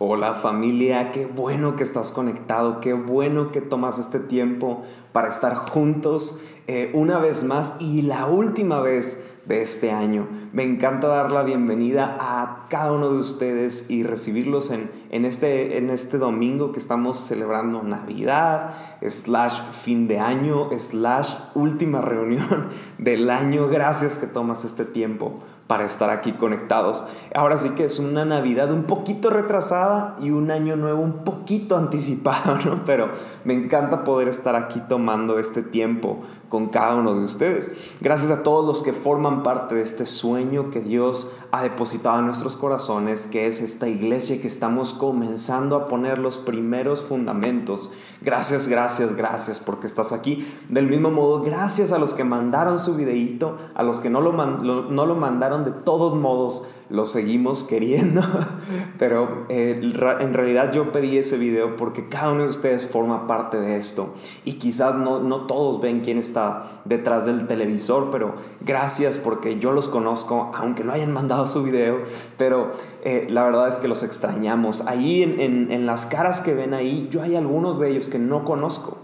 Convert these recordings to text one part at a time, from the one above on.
Hola familia, qué bueno que estás conectado, qué bueno que tomas este tiempo para estar juntos eh, una vez más y la última vez de este año. Me encanta dar la bienvenida a cada uno de ustedes y recibirlos en, en, este, en este domingo que estamos celebrando Navidad, slash fin de año, slash última reunión del año. Gracias que tomas este tiempo para estar aquí conectados. Ahora sí que es una Navidad un poquito retrasada y un año nuevo un poquito anticipado, ¿no? Pero me encanta poder estar aquí tomando este tiempo con cada uno de ustedes. Gracias a todos los que forman parte de este sueño que Dios ha depositado en nuestros corazones, que es esta iglesia que estamos comenzando a poner los primeros fundamentos. Gracias, gracias, gracias porque estás aquí. Del mismo modo, gracias a los que mandaron su videíto, a los que no lo, no lo mandaron, de todos modos, lo seguimos queriendo. Pero eh, en realidad yo pedí ese video porque cada uno de ustedes forma parte de esto. Y quizás no, no todos ven quién está detrás del televisor, pero gracias porque yo los conozco, aunque no hayan mandado su video, pero eh, la verdad es que los extrañamos. Ahí en, en las caras que ven ahí, yo hay algunos de ellos que no conozco.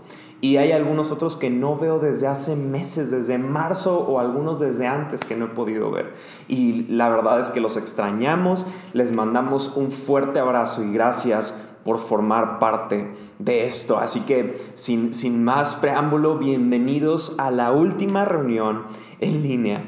Y hay algunos otros que no veo desde hace meses, desde marzo o algunos desde antes que no he podido ver. Y la verdad es que los extrañamos, les mandamos un fuerte abrazo y gracias por formar parte de esto. Así que sin, sin más preámbulo, bienvenidos a la última reunión en línea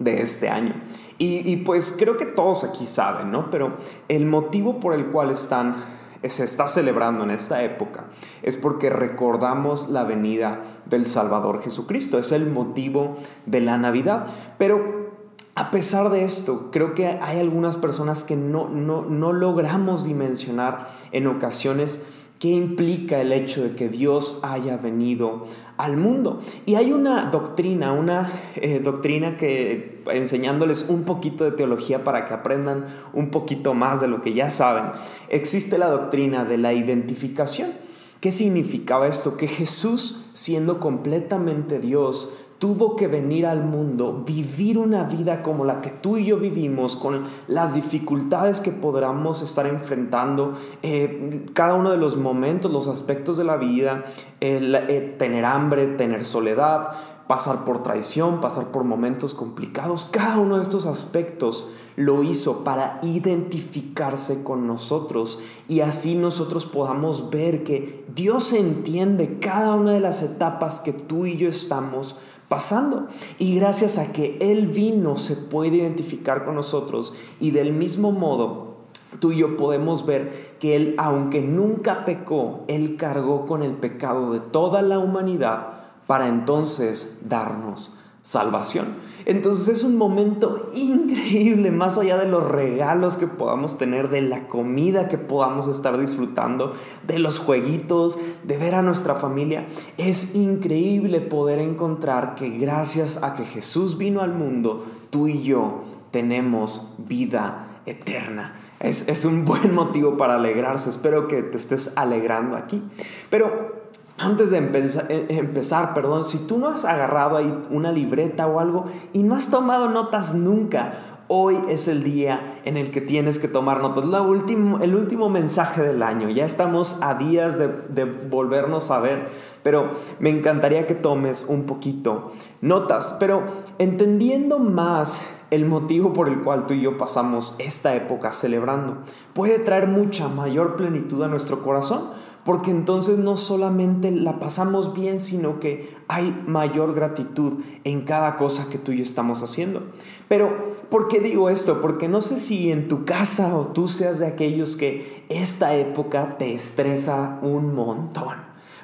de este año. Y, pues creo que todos aquí saben, ¿no? Pero el motivo por el cual están, se está celebrando en esta época es porque recordamos la venida del Salvador Jesucristo. Es el motivo de la Navidad. Pero a pesar de esto, creo que hay algunas personas que no, no, no logramos dimensionar en ocasiones ¿Qué implica el hecho de que Dios haya venido al mundo? Y hay una doctrina, una eh, doctrina que enseñándoles un poquito de teología para que aprendan un poquito más de lo que ya saben, existe la doctrina de la identificación. ¿Qué significaba esto? Que Jesús, siendo completamente Dios, tuvo que venir al mundo, vivir una vida como la que tú y yo vivimos, con las dificultades que podamos estar enfrentando, eh, cada uno de los momentos, los aspectos de la vida, eh, tener hambre, tener soledad, pasar por traición, pasar por momentos complicados, cada uno de estos aspectos lo hizo para identificarse con nosotros y así nosotros podamos ver que Dios entiende cada una de las etapas que tú y yo estamos pasando. Y gracias a que Él vino se puede identificar con nosotros y del mismo modo tú y yo podemos ver que Él, aunque nunca pecó, Él cargó con el pecado de toda la humanidad para entonces darnos salvación. Entonces es un momento increíble, más allá de los regalos que podamos tener, de la comida que podamos estar disfrutando, de los jueguitos, de ver a nuestra familia. Es increíble poder encontrar que gracias a que Jesús vino al mundo, tú y yo tenemos vida eterna. Es, es un buen motivo para alegrarse. Espero que te estés alegrando aquí. Pero antes de eh, empezar, perdón, si tú no has agarrado ahí una libreta o algo y no has tomado notas nunca, hoy es el día en el que tienes que tomar notas. La último, el último mensaje del año. Ya estamos a días de, de volvernos a ver, pero me encantaría que tomes un poquito notas. Pero entendiendo más el motivo por el cual tú y yo pasamos esta época celebrando, puede traer mucha mayor plenitud a nuestro corazón porque entonces no solamente la pasamos bien, sino que hay mayor gratitud en cada cosa que tú y yo estamos haciendo. Pero, ¿por qué digo esto? Porque no sé si en tu casa o tú seas de aquellos que esta época te estresa un montón.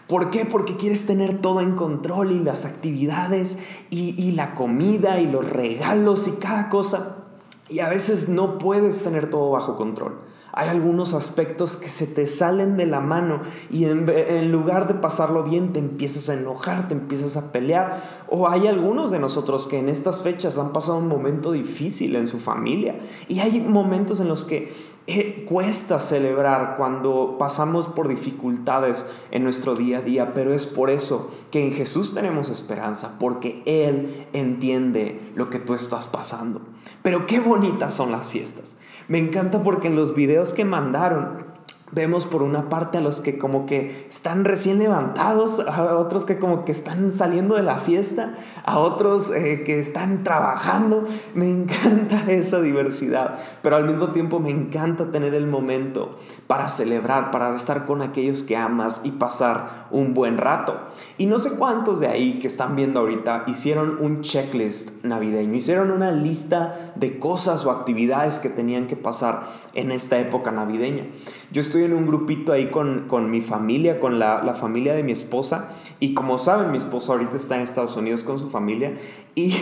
¿Por qué? Porque quieres tener todo en control y las actividades y, y la comida y los regalos y cada cosa. Y a veces no puedes tener todo bajo control. Hay algunos aspectos que se te salen de la mano y en, lugar de pasarlo bien te empiezas a enojar, te empiezas a pelear. O hay algunos de nosotros que en estas fechas han pasado un momento difícil en su familia y hay momentos en los que eh, cuesta celebrar cuando pasamos por dificultades en nuestro día a día, pero es por eso que en Jesús tenemos esperanza, porque Él entiende lo que tú estás pasando. Pero qué bonitas son las fiestas. Me encanta porque en los videos que mandaron Vemos por una parte a los que como que están recién levantados, a otros que como que están saliendo de la fiesta, a otros eh, que están trabajando. Me encanta esa diversidad, pero al mismo tiempo me encanta tener el momento para celebrar, para estar con aquellos que amas y pasar un buen rato. Y no sé cuántos de ahí que están viendo ahorita hicieron un checklist navideño, hicieron una lista de cosas o actividades que tenían que pasar en esta época navideña. Yo estoy en un grupito ahí con, con mi familia, con la, la, familia de mi esposa. Y como saben, mi esposa ahorita está en Estados Unidos con su familia. Y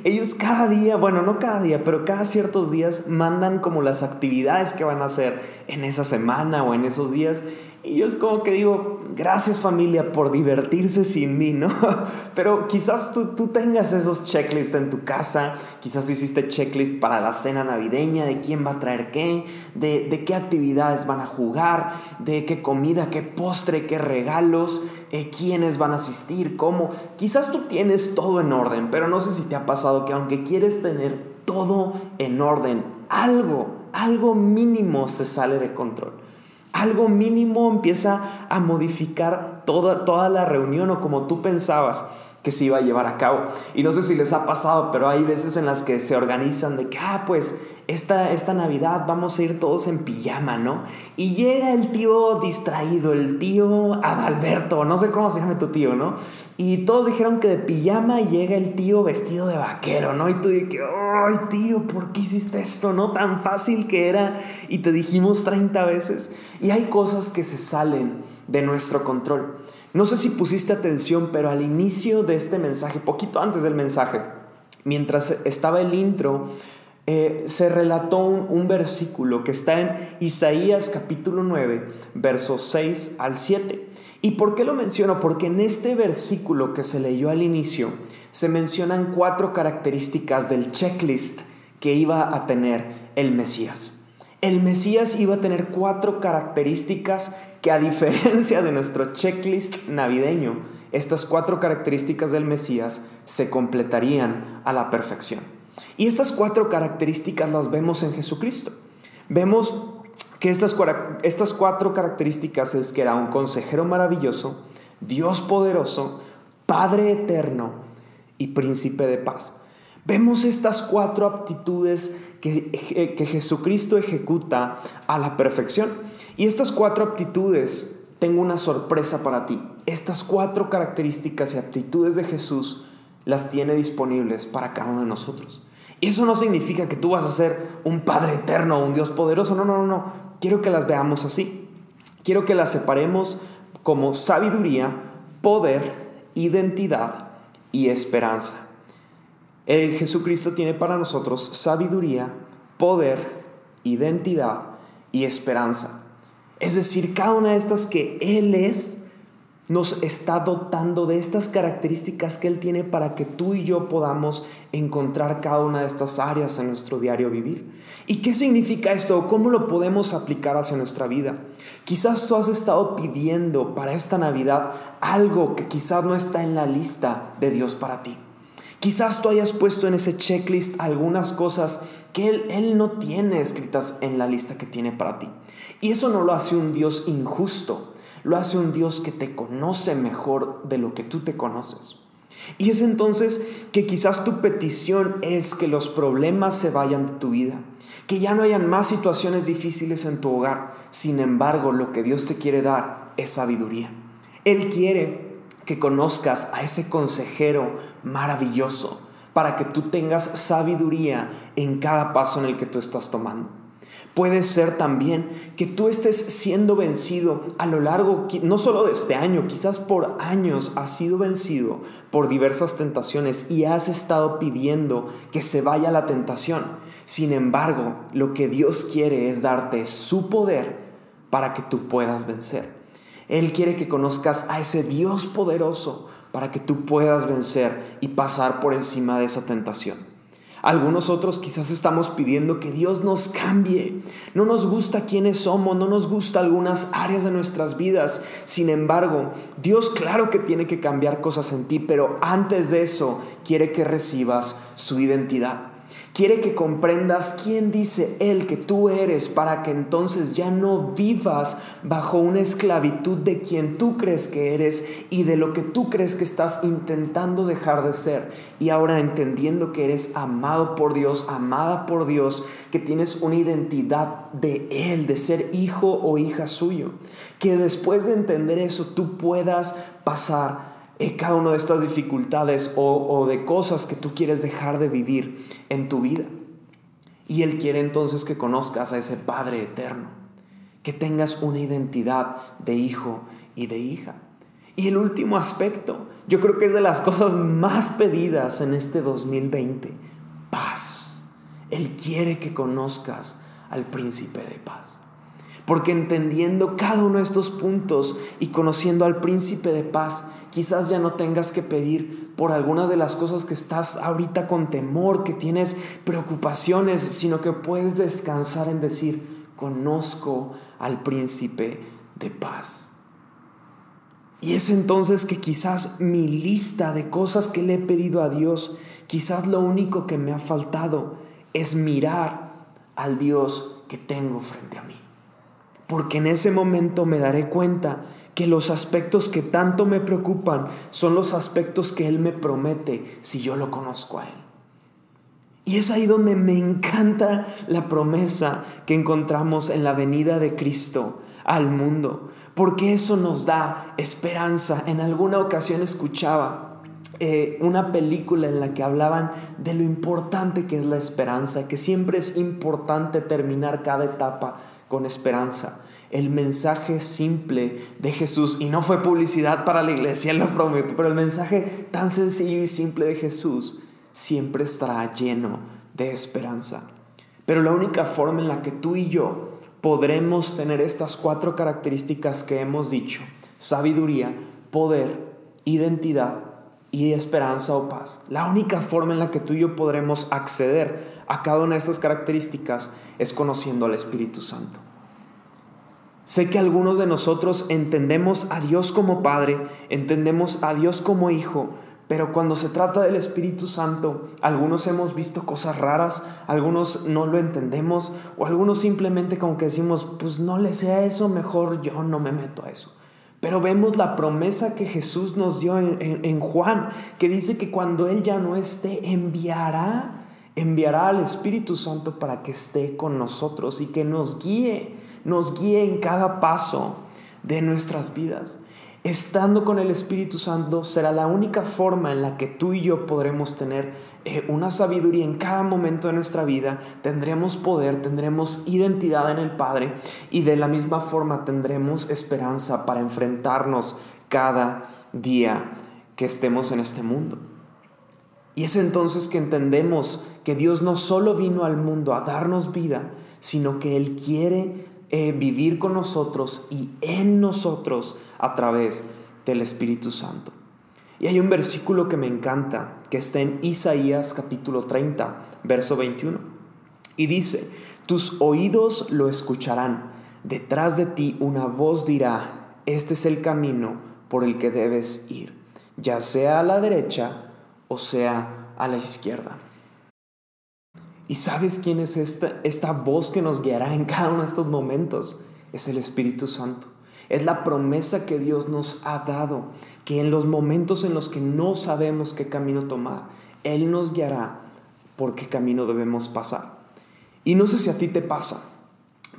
ellos cada día, bueno, no cada día, pero cada ciertos días mandan como las actividades que van a hacer en esa semana o en esos días. Y yo es como que digo, gracias familia por divertirse sin mí, ¿no? Pero quizás tú, tú tengas esos checklists en tu casa, quizás hiciste checklist para la cena navideña, de quién va a traer qué, de, de qué actividades van a jugar, de qué comida, qué postre, qué regalos, eh, quiénes van a asistir, cómo. Quizás tú tienes todo en orden, pero no sé si te ha pasado que aunque quieres tener todo en orden, algo, algo mínimo se sale de control algo mínimo empieza a modificar toda, toda la reunión o como tú pensabas que se iba a llevar a cabo. Y no sé si les ha pasado, pero hay veces en las que se organizan de que, ah, pues esta, esta Navidad vamos a ir todos en pijama, ¿no? Y llega el tío distraído, el tío Adalberto, no sé cómo se llama tu tío, ¿no? Y todos dijeron que de pijama llega el tío vestido de vaquero, ¿no? Y tú dices, ay tío, ¿por qué hiciste esto? No tan fácil que era y te dijimos 30 veces. Y hay cosas que se salen de nuestro control. No sé si pusiste atención, pero al inicio de este mensaje, poquito antes del mensaje, mientras estaba el intro, eh, se relató un, versículo que está en Isaías capítulo 9, versos 6 al 7. ¿Y por qué lo menciono? Porque en este versículo que se leyó al inicio se mencionan cuatro características del checklist que iba a tener el Mesías. El Mesías iba a tener cuatro características que a diferencia de nuestro checklist navideño, estas cuatro características del Mesías se completarían a la perfección. Y estas cuatro características las vemos en Jesucristo. Vemos que estas, estas cuatro características es que era un consejero maravilloso, Dios poderoso, Padre eterno y príncipe de paz. Vemos estas cuatro aptitudes que, que, Jesucristo ejecuta a la perfección. Y estas cuatro aptitudes, tengo una sorpresa para ti. Estas cuatro características y aptitudes de Jesús las tiene disponibles para cada uno de nosotros. Eso no significa que tú vas a ser un Padre eterno o un Dios poderoso. No, no, no, no. Quiero que las veamos así. Quiero que las separemos como sabiduría, poder, identidad y esperanza. El Jesucristo tiene para nosotros sabiduría, poder, identidad y esperanza. Es decir, cada una de estas que Él es, nos está dotando de estas características que Él tiene para que tú y yo podamos encontrar cada una de estas áreas en nuestro diario vivir. ¿Y qué significa esto? ¿Cómo lo podemos aplicar hacia nuestra vida? Quizás tú has estado pidiendo para esta Navidad algo que quizás no está en la lista de Dios para ti. Quizás tú hayas puesto en ese checklist algunas cosas que él, él no tiene escritas en la lista que tiene para ti. Y eso no lo hace un Dios injusto lo hace un Dios que te conoce mejor de lo que tú te conoces. Y es entonces que quizás tu petición es que los problemas se vayan de tu vida, que ya no hayan más situaciones difíciles en tu hogar. Sin embargo, lo que Dios te quiere dar es sabiduría. Él quiere que conozcas a ese consejero maravilloso para que tú tengas sabiduría en cada paso en el que tú estás tomando. Puede ser también que tú estés siendo vencido a lo largo, no solo de este año, quizás por años has sido vencido por diversas tentaciones y has estado pidiendo que se vaya la tentación. Sin embargo, lo que Dios quiere es darte su poder para que tú puedas vencer. Él quiere que conozcas a ese Dios poderoso para que tú puedas vencer y pasar por encima de esa tentación. Algunos otros quizás estamos pidiendo que Dios nos cambie. No nos gusta quiénes somos, no nos gusta algunas áreas de nuestras vidas. Sin embargo, Dios claro que tiene que cambiar cosas en ti, pero antes de eso quiere que recibas su identidad. Quiere que comprendas quién dice Él que tú eres para que entonces ya no vivas bajo una esclavitud de quien tú crees que eres y de lo que tú crees que estás intentando dejar de ser. Y ahora entendiendo que eres amado por Dios, amada por Dios, que tienes una identidad de Él, de ser hijo o hija suyo. Que después de entender eso tú puedas pasar cada una de estas dificultades o, de cosas que tú quieres dejar de vivir en tu vida. Y Él quiere entonces que conozcas a ese Padre eterno, que tengas una identidad de hijo y de hija. Y el último aspecto, yo creo que es de las cosas más pedidas en este 2020, paz. Él quiere que conozcas al príncipe de paz. Porque entendiendo cada uno de estos puntos y conociendo al príncipe de paz, quizás ya no tengas que pedir por algunas de las cosas que estás ahorita con temor, que tienes preocupaciones, sino que puedes descansar en decir, conozco al príncipe de paz. Y es entonces que quizás mi lista de cosas que le he pedido a Dios, quizás lo único que me ha faltado es mirar al Dios que tengo frente a mí. Porque en ese momento me daré cuenta que los aspectos que tanto me preocupan son los aspectos que Él me promete si yo lo conozco a Él. Y es ahí donde me encanta la promesa que encontramos en la venida de Cristo al mundo, porque eso nos da esperanza. En alguna ocasión escuchaba eh, una película en la que hablaban de lo importante que es la esperanza, que siempre es importante terminar cada etapa con esperanza el mensaje simple de Jesús, y no fue publicidad para la iglesia, lo prometo, pero el mensaje tan sencillo y simple de Jesús siempre estará lleno de esperanza. Pero la única forma en la que tú y yo podremos tener estas cuatro características que hemos dicho, sabiduría, poder, identidad y esperanza o paz, la única forma en la que tú y yo podremos acceder a cada una de estas características es conociendo al Espíritu Santo. Sé que algunos de nosotros entendemos a Dios como Padre, entendemos a Dios como Hijo, pero cuando se trata del Espíritu Santo, algunos hemos visto cosas raras, algunos no lo entendemos, o algunos simplemente como que decimos, pues no le sea eso, mejor yo no me meto a eso. Pero vemos la promesa que Jesús nos dio en, en Juan, que dice que cuando Él ya no esté, enviará, enviará al Espíritu Santo para que esté con nosotros y que nos guíe nos guíe en cada paso de nuestras vidas. Estando con el Espíritu Santo será la única forma en la que tú y yo podremos tener eh, una sabiduría en cada momento de nuestra vida, tendremos poder, tendremos identidad en el Padre y de la misma forma tendremos esperanza para enfrentarnos cada día que estemos en este mundo. Y es entonces que entendemos que Dios no solo vino al mundo a darnos vida, sino que Él quiere eh, vivir con nosotros y en nosotros a través del Espíritu Santo. Y hay un versículo que me encanta, que está en Isaías capítulo 30, verso 21. Y dice, tus oídos lo escucharán, detrás de ti una voz dirá, este es el camino por el que debes ir, ya sea a la derecha o sea a la izquierda. ¿Y sabes quién es esta, esta voz que nos guiará en cada uno de estos momentos? Es el Espíritu Santo. Es la promesa que Dios nos ha dado, que en los momentos en los que no sabemos qué camino tomar, Él nos guiará por qué camino debemos pasar. Y no sé si a ti te pasa,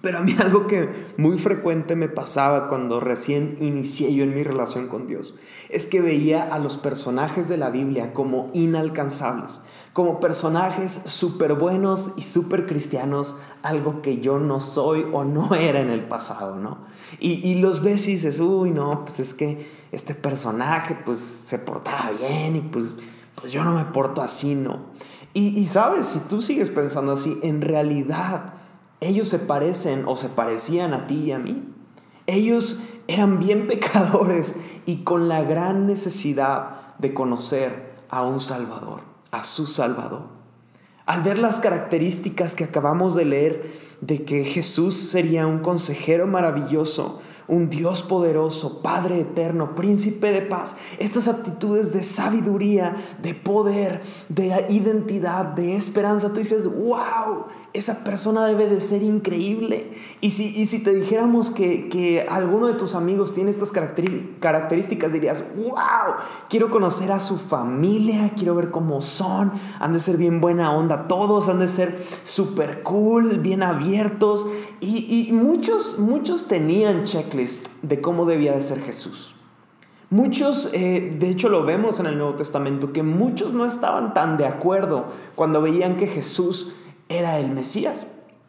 pero a mí algo que muy frecuente me pasaba cuando recién inicié yo en mi relación con Dios es que veía a los personajes de la Biblia como inalcanzables, como personajes súper buenos y súper cristianos, algo que yo no soy o no era en el pasado, ¿no? Y, los ves y dices, uy, no, pues es que este personaje pues se portaba bien y pues, pues yo no me porto así, ¿no? Y, y sabes, si tú sigues pensando así, en realidad ellos se parecen o se parecían a ti y a mí. Ellos eran bien pecadores y con la gran necesidad de conocer a un Salvador, a su Salvador. Al ver las características que acabamos de leer, de que Jesús sería un consejero maravilloso, un Dios poderoso, Padre eterno, príncipe de paz. Estas actitudes de sabiduría, de poder, de identidad, de esperanza, tú dices, wow, esa persona debe de ser increíble. Y si, si te dijéramos que, que, alguno de tus amigos tiene estas características, dirías, wow, quiero conocer a su familia, quiero ver cómo son, han de ser bien buena onda todos, han de ser súper cool, bien abiertos. Y, y muchos, muchos tenían checklist de cómo debía de ser Jesús. Muchos, eh, de hecho lo vemos en el Nuevo Testamento, que muchos no estaban tan de acuerdo cuando veían que Jesús era el Mesías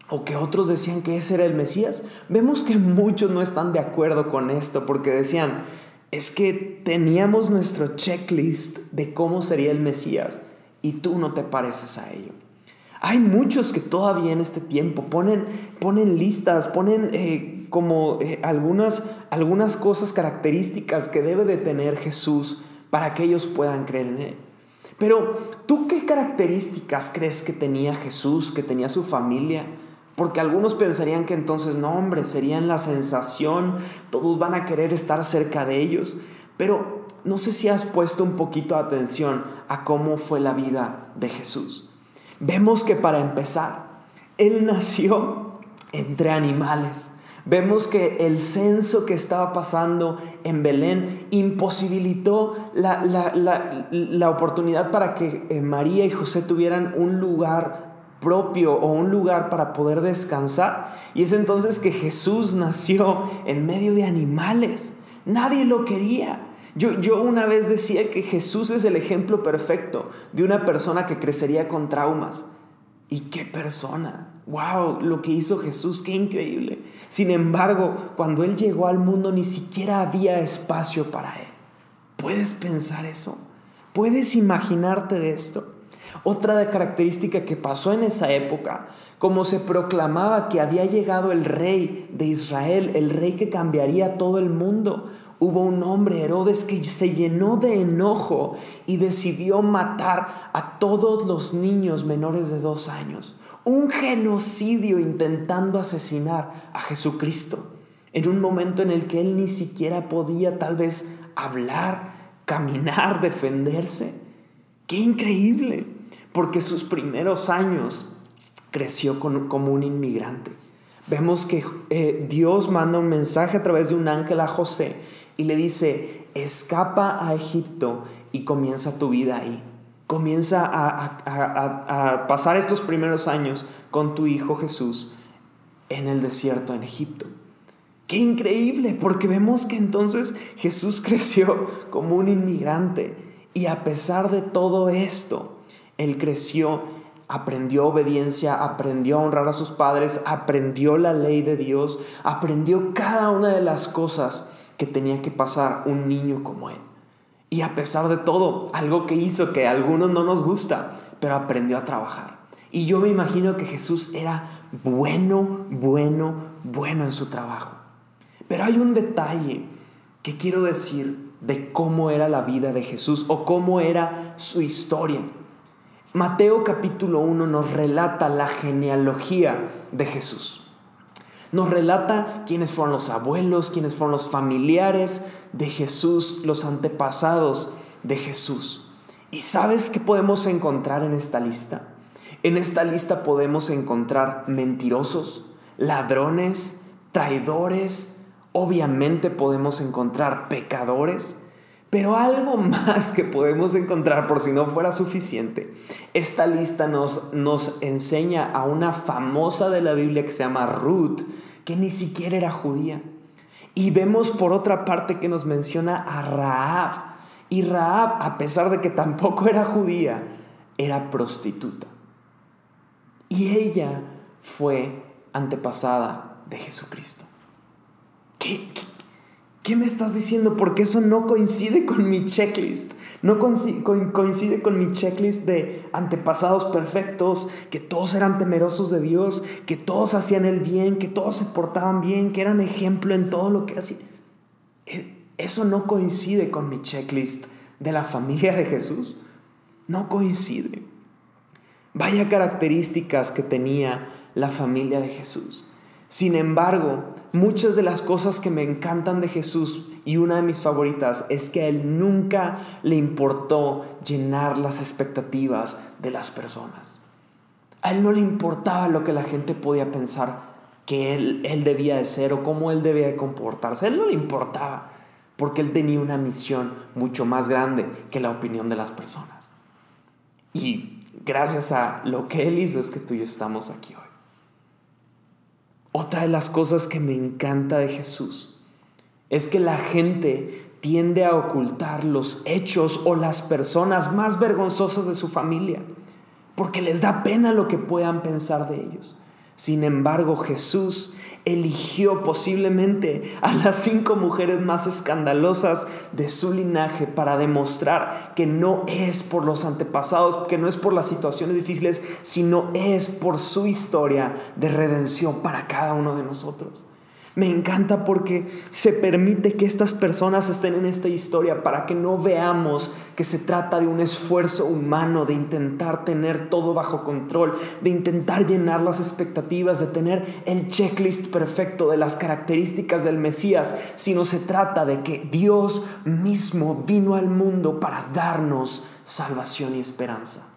o que otros decían que ese era el Mesías. Vemos que muchos no están de acuerdo con esto porque decían, es que teníamos nuestro checklist de cómo sería el Mesías y tú no te pareces a ello. Hay muchos que todavía en este tiempo ponen, ponen listas, ponen eh, como eh, algunas, algunas cosas características que debe de tener Jesús para que ellos puedan creer en Él. Pero tú qué características crees que tenía Jesús, que tenía su familia? Porque algunos pensarían que entonces, no, hombre, serían la sensación, todos van a querer estar cerca de ellos. Pero no sé si has puesto un poquito de atención a cómo fue la vida de Jesús. Vemos que para empezar, Él nació entre animales. Vemos que el censo que estaba pasando en Belén imposibilitó la, oportunidad para que eh, María y José tuvieran un lugar propio o un lugar para poder descansar. Y es entonces que Jesús nació en medio de animales. Nadie lo quería. Yo, yo, una vez decía que Jesús es el ejemplo perfecto de una persona que crecería con traumas. ¿Y qué persona? wow, lo que hizo Jesús, qué increíble. Sin embargo, cuando Él llegó al mundo ni siquiera había espacio para Él. ¿Puedes pensar eso? ¿Puedes imaginarte de esto? Otra característica que pasó en esa época, como se proclamaba que había llegado el rey de Israel, el rey que cambiaría todo el mundo, hubo un hombre, Herodes, que se llenó de enojo y decidió matar a todos los niños menores de dos años un genocidio intentando asesinar a Jesucristo en un momento en el que él ni siquiera podía tal vez hablar, caminar, defenderse. Qué increíble, porque sus primeros años creció como un inmigrante. Vemos que eh, Dios manda un mensaje a través de un ángel a José y le dice, escapa a Egipto y comienza tu vida ahí comienza a, pasar estos primeros años con tu Hijo Jesús en el desierto en Egipto. Qué increíble, porque vemos que entonces Jesús creció como un inmigrante y a pesar de todo esto, Él creció, aprendió obediencia, aprendió a honrar a sus padres, aprendió la ley de Dios, aprendió cada una de las cosas que tenía que pasar un niño como Él. Y a pesar de todo, algo que hizo que a algunos no nos gusta, pero aprendió a trabajar. Y yo me imagino que Jesús era bueno, bueno, bueno en su trabajo. Pero hay un detalle que quiero decir de cómo era la vida de Jesús o cómo era su historia. Mateo capítulo 1 nos relata la genealogía de Jesús. Nos relata quiénes fueron los abuelos, quiénes fueron los familiares de Jesús, los antepasados de Jesús. ¿Y sabes qué podemos encontrar en esta lista? En esta lista podemos encontrar mentirosos, ladrones, traidores, obviamente podemos encontrar pecadores, pero algo más que podemos encontrar por si no fuera suficiente. Esta lista nos, nos enseña a una famosa de la Biblia que se llama Ruth, que ni siquiera era judía. Y vemos por otra parte que nos menciona a Raab. Y Raab, a pesar de que tampoco era judía, era prostituta. Y ella fue antepasada de Jesucristo. ¿Qué, qué, ¿Qué me estás diciendo? Porque eso no coincide con mi checklist. No coincide con mi checklist de antepasados perfectos, que todos eran temerosos de Dios, que todos hacían el bien, que todos se portaban bien, que eran ejemplo en todo lo que hacían. E, eso no coincide con mi checklist de la familia de Jesús. No coincide. Vaya características que tenía la familia de Jesús. Sin embargo, muchas de las cosas que me encantan de Jesús y una de mis favoritas es que a Él nunca le importó llenar las expectativas de las personas. A Él no le importaba lo que la gente podía pensar que Él, él debía de ser o cómo Él debía de comportarse. A Él no le importaba porque Él tenía una misión mucho más grande que la opinión de las personas. Y gracias a lo que Él hizo es que tú y yo estamos aquí hoy. Otra de las cosas que me encanta de Jesús es que la gente tiende a ocultar los hechos o las personas más vergonzosas de su familia, porque les da pena lo que puedan pensar de ellos. Sin embargo, Jesús eligió posiblemente a las cinco mujeres más escandalosas de su linaje para demostrar que no es por los antepasados, que no es por las situaciones difíciles, sino es por su historia de redención para cada uno de nosotros. Me encanta porque se permite que estas personas estén en esta historia para que no veamos que se trata de un esfuerzo humano, de intentar tener todo bajo control, de intentar llenar las expectativas, de tener el checklist perfecto de las características del Mesías, sino se trata de que Dios mismo vino al mundo para darnos salvación y esperanza.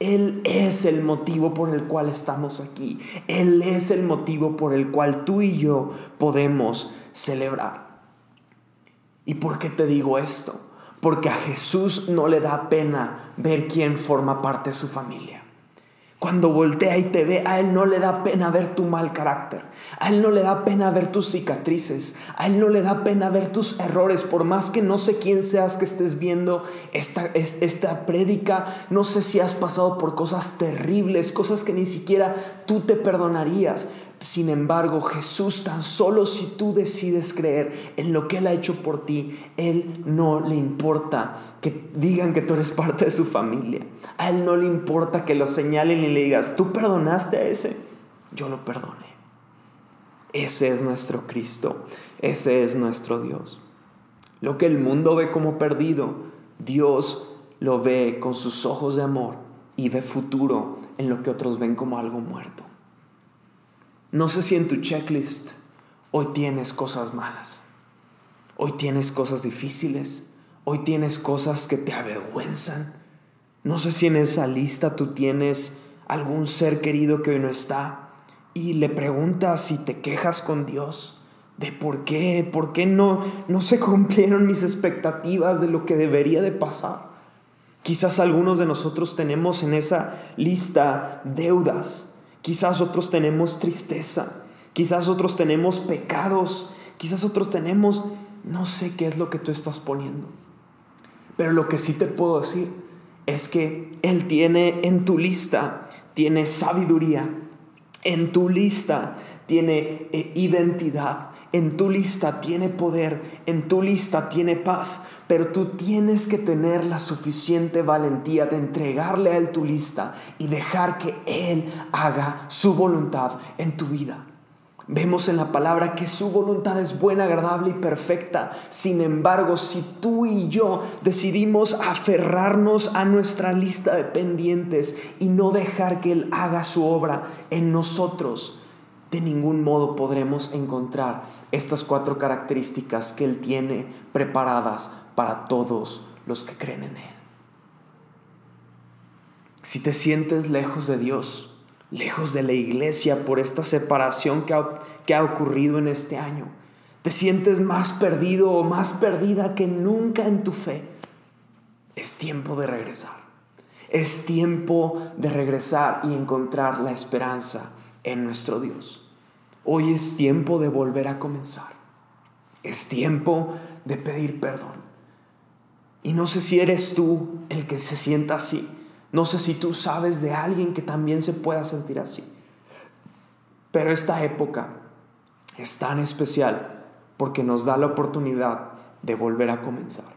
Él es el motivo por el cual estamos aquí. Él es el motivo por el cual tú y yo podemos celebrar. ¿Y por qué te digo esto? Porque a Jesús no le da pena ver quién forma parte de su familia. Cuando voltea y te ve, a Él no le da pena ver tu mal carácter. A Él no le da pena ver tus cicatrices. A Él no le da pena ver tus errores. Por más que no sé quién seas que estés viendo esta, esta prédica, no sé si has pasado por cosas terribles, cosas que ni siquiera tú te perdonarías. Sin embargo, Jesús, tan solo si tú decides creer en lo que Él ha hecho por ti, Él no le importa que digan que tú eres parte de su familia. A Él no le importa que lo señalen y le digas, tú perdonaste a ese, yo lo perdoné. Ese es nuestro Cristo, ese es nuestro Dios. Lo que el mundo ve como perdido, Dios lo ve con sus ojos de amor y ve futuro en lo que otros ven como algo muerto. No sé si en tu checklist hoy tienes cosas malas, hoy tienes cosas difíciles, hoy tienes cosas que te avergüenzan. No sé si en esa lista tú tienes algún ser querido que hoy no está y le preguntas si te quejas con Dios de por qué, por qué no, no se cumplieron mis expectativas de lo que debería de pasar. Quizás algunos de nosotros tenemos en esa lista deudas Quizás otros tenemos tristeza, quizás otros tenemos pecados, quizás otros tenemos, no sé qué es lo que tú estás poniendo. Pero lo que sí te puedo decir es que Él tiene en tu lista, tiene sabiduría, en tu lista tiene eh, identidad, en tu lista tiene poder, en tu lista tiene paz, pero tú tienes que tener la suficiente valentía de entregarle a Él tu lista y dejar que Él haga su voluntad en tu vida. Vemos en la palabra que su voluntad es buena, agradable y perfecta. Sin embargo, si tú y yo decidimos aferrarnos a nuestra lista de pendientes y no dejar que Él haga su obra en nosotros, de ningún modo podremos encontrar estas cuatro características que Él tiene preparadas para todos los que creen en Él. Si te sientes lejos de Dios, lejos de la iglesia por esta separación que ha, ocurrido en este año, te sientes más perdido o más perdida que nunca en tu fe, es tiempo de regresar. Es tiempo de regresar y encontrar la esperanza en nuestro Dios. Hoy es tiempo de volver a comenzar. Es tiempo de pedir perdón. Y no sé si eres tú el que se sienta así. No sé si tú sabes de alguien que también se pueda sentir así. Pero esta época es tan especial porque nos da la oportunidad de volver a comenzar.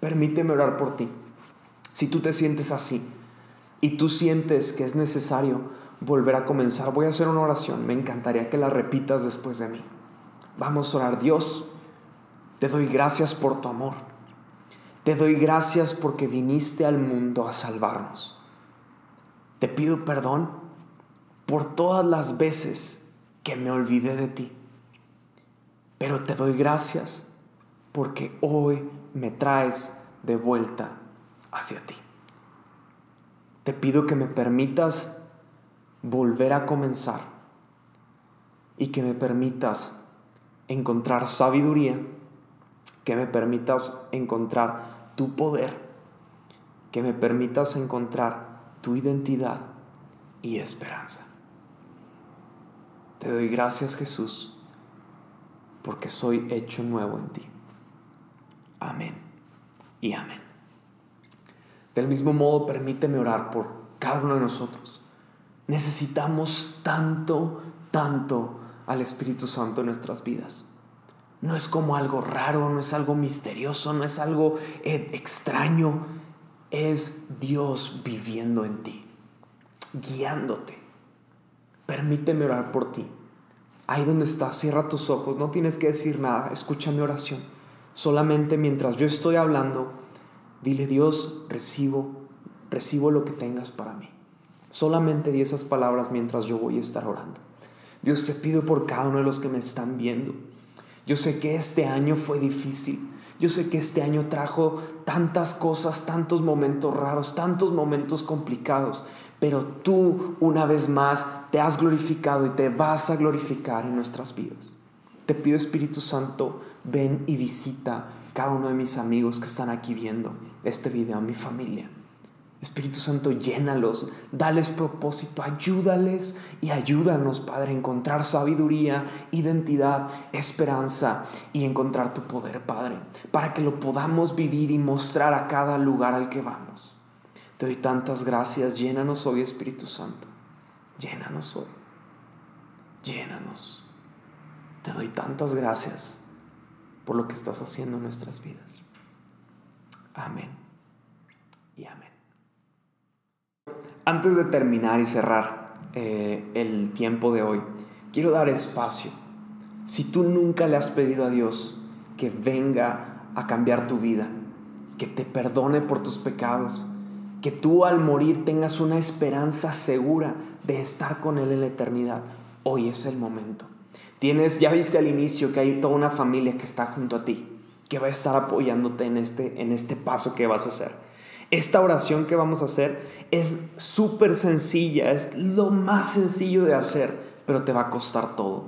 Permíteme orar por ti. Si tú te sientes así y tú sientes que es necesario volver a comenzar, voy a hacer una oración. Me encantaría que la repitas después de mí. Vamos a orar. Dios, te doy gracias por tu amor. Te doy gracias porque viniste al mundo a salvarnos. Te pido perdón por todas las veces que me olvidé de ti. Pero te doy gracias porque hoy me traes de vuelta hacia ti. Te pido que me permitas volver a comenzar y que me permitas encontrar sabiduría, que me permitas encontrar tu poder, que me permitas encontrar tu identidad y esperanza. Te doy gracias Jesús porque soy hecho nuevo en ti. Amén y amén. Del mismo modo, permíteme orar por cada uno de nosotros. Necesitamos tanto, tanto al Espíritu Santo en nuestras vidas. No es como algo raro, no es algo misterioso, no es algo eh, extraño. Es Dios viviendo en ti, guiándote. Permíteme orar por ti. Ahí donde estás, cierra tus ojos, no tienes que decir nada, escucha mi oración. Solamente mientras yo estoy hablando, dile Dios, recibo, recibo lo que tengas para mí. Solamente di esas palabras mientras yo voy a estar orando. Dios te pido por cada uno de los que me están viendo. Yo sé que este año fue difícil. Yo sé que este año trajo tantas cosas, tantos momentos raros, tantos momentos complicados, pero tú una vez más te has glorificado y te vas a glorificar en nuestras vidas. Te pido Espíritu Santo, ven y visita cada uno de mis amigos que están aquí viendo este video, mi familia. Espíritu Santo, llénalos, dales propósito, ayúdales y ayúdanos, Padre, a encontrar sabiduría, identidad, esperanza y encontrar tu poder, Padre, para que lo podamos vivir y mostrar a cada lugar al que vamos. Te doy tantas gracias, llénanos hoy, Espíritu Santo, llénanos hoy, llénanos. Te doy tantas gracias por lo que estás haciendo en nuestras vidas. Amén y amén. Antes de terminar y cerrar eh, el tiempo de hoy, quiero dar espacio. Si tú nunca le has pedido a Dios que venga a cambiar tu vida, que te perdone por tus pecados, que tú al morir tengas una esperanza segura de estar con Él en la eternidad, hoy es el momento. Tienes, ya viste al inicio que hay toda una familia que está junto a ti, que va a estar apoyándote en este, en este paso que vas a hacer. Esta oración que vamos a hacer es súper sencilla, es lo más sencillo de hacer, pero te va a costar todo.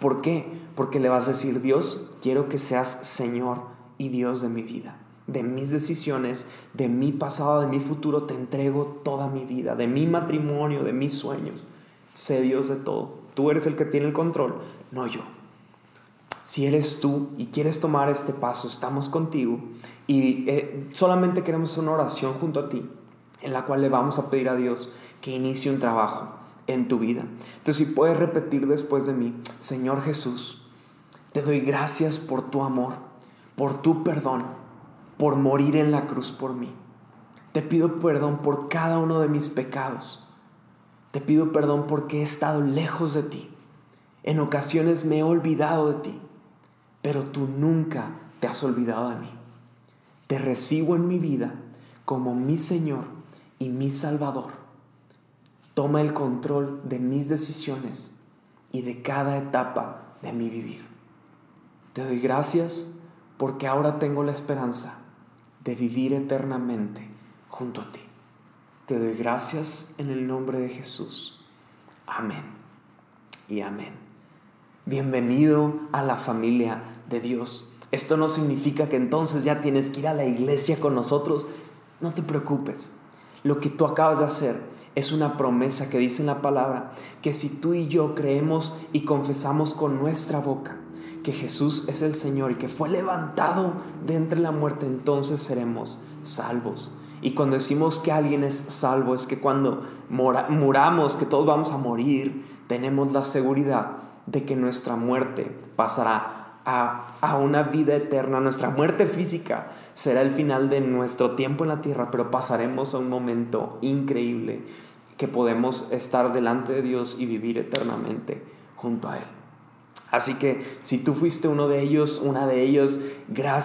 ¿Por qué? Porque le vas a decir, Dios, quiero que seas Señor y Dios de mi vida, de mis decisiones, de mi pasado, de mi futuro, te entrego toda mi vida, de mi matrimonio, de mis sueños. Sé Dios de todo. Tú eres el que tiene el control, no yo. Si eres tú y quieres tomar este paso, estamos contigo y eh, solamente queremos una oración junto a ti en la cual le vamos a pedir a Dios que inicie un trabajo en tu vida. Entonces, si puedes repetir después de mí, Señor Jesús, te doy gracias por tu amor, por tu perdón, por morir en la cruz por mí. Te pido perdón por cada uno de mis pecados. Te pido perdón porque he estado lejos de ti. En ocasiones me he olvidado de ti, pero tú nunca te has olvidado de mí. Te recibo en mi vida como mi Señor y mi Salvador. Toma el control de mis decisiones y de cada etapa de mi vivir. Te doy gracias porque ahora tengo la esperanza de vivir eternamente junto a ti. Te doy gracias en el nombre de Jesús. Amén y amén. Bienvenido a la familia de Dios. Esto no significa que entonces ya tienes que ir a la iglesia con nosotros. No te preocupes. Lo que tú acabas de hacer es una promesa que dice en la palabra que si tú y yo creemos y confesamos con nuestra boca que Jesús es el Señor y que fue levantado de entre la muerte, entonces seremos salvos. Y cuando decimos que alguien es salvo, es que cuando muramos, que todos vamos a morir, tenemos la seguridad de que nuestra muerte pasará a, a una vida eterna, nuestra muerte física será el final de nuestro tiempo en la tierra, pero pasaremos a un momento increíble que podemos estar delante de Dios y vivir eternamente junto a Él. Así que si tú fuiste uno de ellos, una de ellos, gracias.